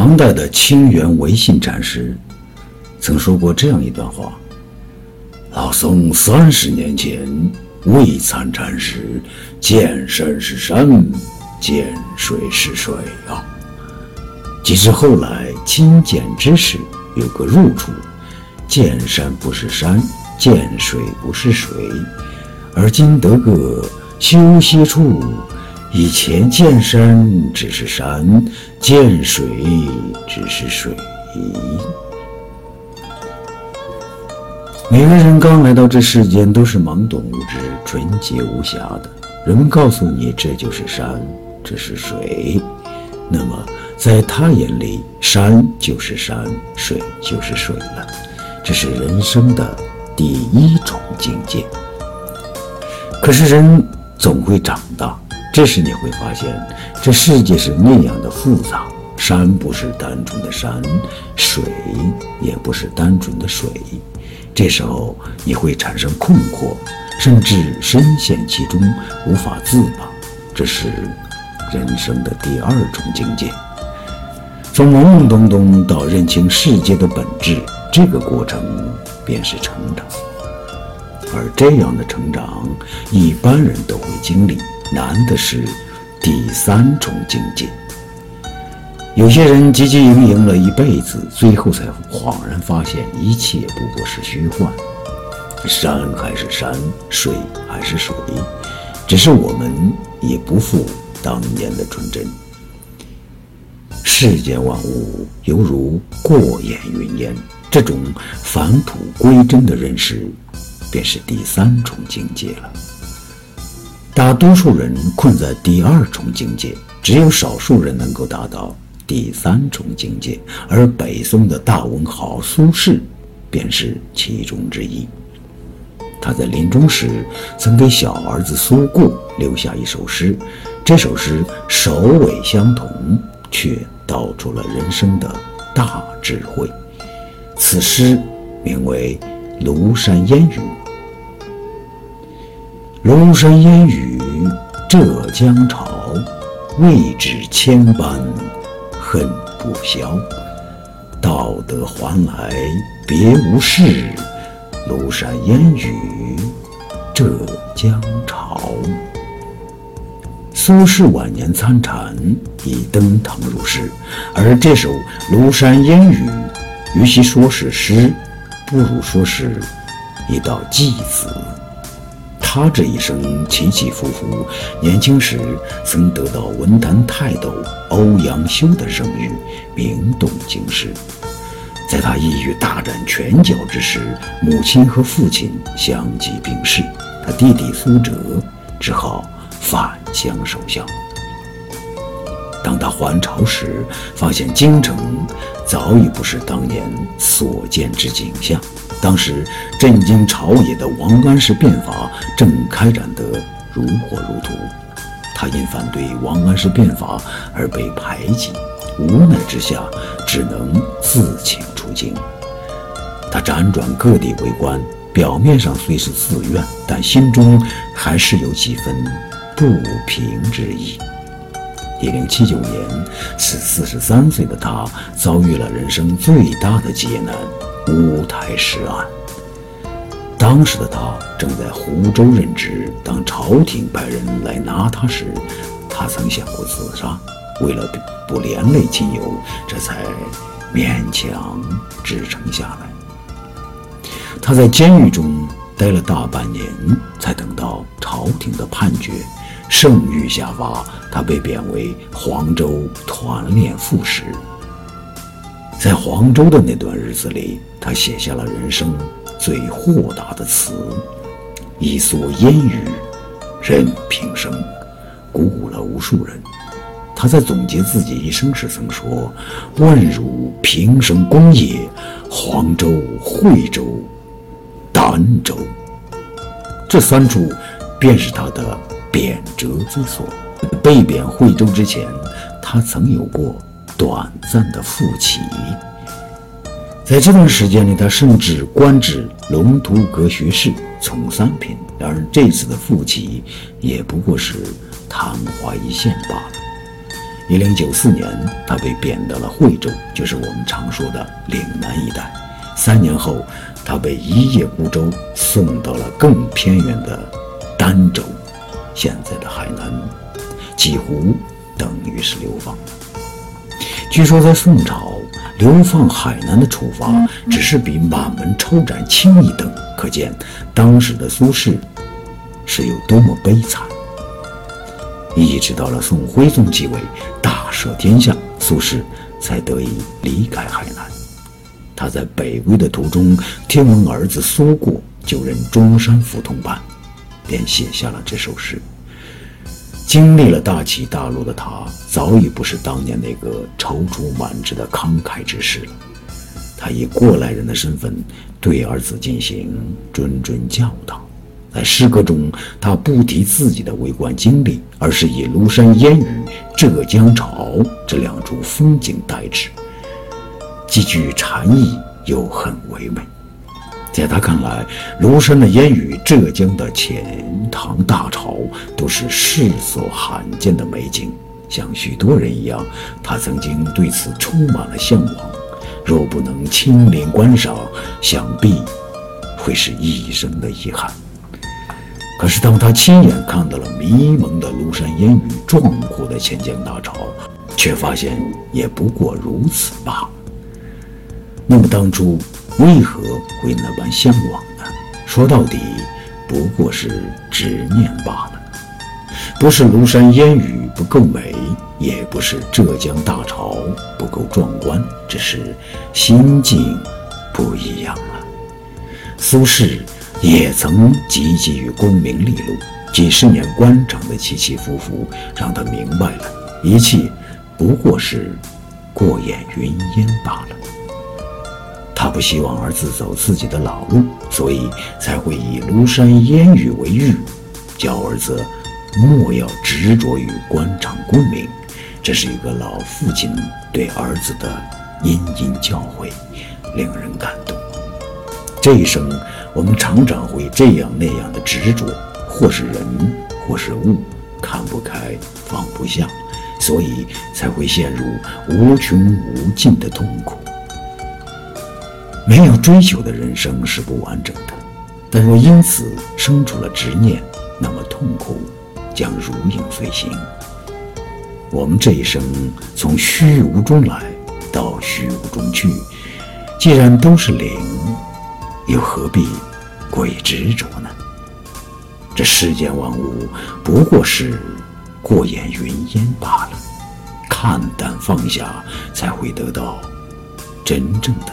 唐代的清源维信禅师曾说过这样一段话：“老僧三十年前未参禅时，见山是山，见水是水啊。即使后来亲见之时，有个入处，见山不是山，见水不是水，而今得个休息处。”以前见山只是山，见水只是水。每个人刚来到这世间都是懵懂无知、纯洁无瑕的。人们告诉你这就是山，这是水，那么在他眼里，山就是山，水就是水了。这是人生的第一重境界。可是人总会长大。这时你会发现，这世界是那样的复杂。山不是单纯的山，水也不是单纯的水。这时候你会产生困惑，甚至深陷其中无法自拔。这是人生的第二种境界。从懵懵懂懂到认清世界的本质，这个过程便是成长。而这样的成长，一般人都会经历。难的是第三重境界。有些人汲汲营营了一辈子，最后才恍然发现，一切不过是虚幻。山还是山，水还是水，只是我们已不复当年的纯真。世间万物犹如过眼云烟，这种返璞归真的认识，便是第三重境界了。大多数人困在第二重境界，只有少数人能够达到第三重境界，而北宋的大文豪苏轼便是其中之一。他在临终时曾给小儿子苏过留下一首诗，这首诗首尾相同，却道出了人生的大智慧。此诗名为《庐山烟雨》。庐山烟雨浙江潮，未知千般恨不消。道德还来别无事，庐山烟雨浙江潮。苏轼晚年参禅，已登堂入室，而这首《庐山烟雨》，与其说是诗，不如说是一道祭词。他这一生起起伏伏，年轻时曾得到文坛泰斗欧阳修的声誉，名动京师。在他意欲大展拳脚之时，母亲和父亲相继病逝，他弟弟苏辙只好返乡守孝。当他还朝时，发现京城早已不是当年所见之景象。当时震惊朝野的王安石变法正开展得如火如荼，他因反对王安石变法而被排挤，无奈之下只能自请出京。他辗转各地为官，表面上虽是自愿，但心中还是有几分不平之意。一零七九年，此四十三岁的他遭遇了人生最大的劫难。乌台诗案。当时的他正在湖州任职，当朝廷派人来拿他时，他曾想过自杀，为了不连累亲友，这才勉强支撑下来。他在监狱中待了大半年，才等到朝廷的判决，圣谕下发，他被贬为黄州团练副使。在黄州的那段日子里，他写下了人生最豁达的词：“一蓑烟雨任平生”，鼓舞了无数人。他在总结自己一生时曾说：“万汝平生功业，黄州、惠州、儋州，这三处便是他的贬谪之所。”被贬惠州之前，他曾有过。短暂的复起，在这段时间里，他甚至官至龙图阁学士，从三品。然而这次的复起，也不过是昙花一现罢了。一零九四年，他被贬到了惠州，就是我们常说的岭南一带。三年后，他被一叶孤舟送到了更偏远的儋州，现在的海南，几乎等于是流放。据说在宋朝，流放海南的处罚只是比满门抄斩轻一等，可见当时的苏轼是有多么悲惨。一直到了宋徽宗继位，大赦天下，苏轼才得以离开海南。他在北归的途中，听闻儿子苏过就任中山府通判，便写下了这首诗。经历了大起大落的他，早已不是当年那个踌躇满志的慷慨之士了。他以过来人的身份，对儿子进行谆谆教导。在诗歌中，他不提自己的为官经历，而是以庐山烟雨、浙江潮这两处风景代之，既具禅意又很唯美。在他看来，庐山的烟雨、浙江的钱塘大潮是世所罕见的美景。像许多人一样，他曾经对此充满了向往。若不能亲临观赏，想必会是一生的遗憾。可是，当他亲眼看到了迷蒙的庐山烟雨、壮阔的钱江大潮，却发现也不过如此罢了。那么，当初为何会那般向往呢？说到底，不过是执念罢了。不是庐山烟雨不够美，也不是浙江大潮不够壮观，只是心境不一样了。苏轼。也曾汲汲于功名利禄，几十年官场的起起伏伏，让他明白了，一切不过是过眼云烟罢了。他不希望儿子走自己的老路，所以才会以庐山烟雨为喻，教儿子莫要执着于官场功名。这是一个老父亲对儿子的殷殷教诲，令人感动。这一生。我们常常会这样那样的执着，或是人，或是物，看不开，放不下，所以才会陷入无穷无尽的痛苦。没有追求的人生是不完整的，但若因此生出了执念，那么痛苦将如影随形。我们这一生从虚无中来到虚无中去，既然都是零。又何必过于执着呢？这世间万物不过是过眼云烟罢了。看淡放下，才会得到真正的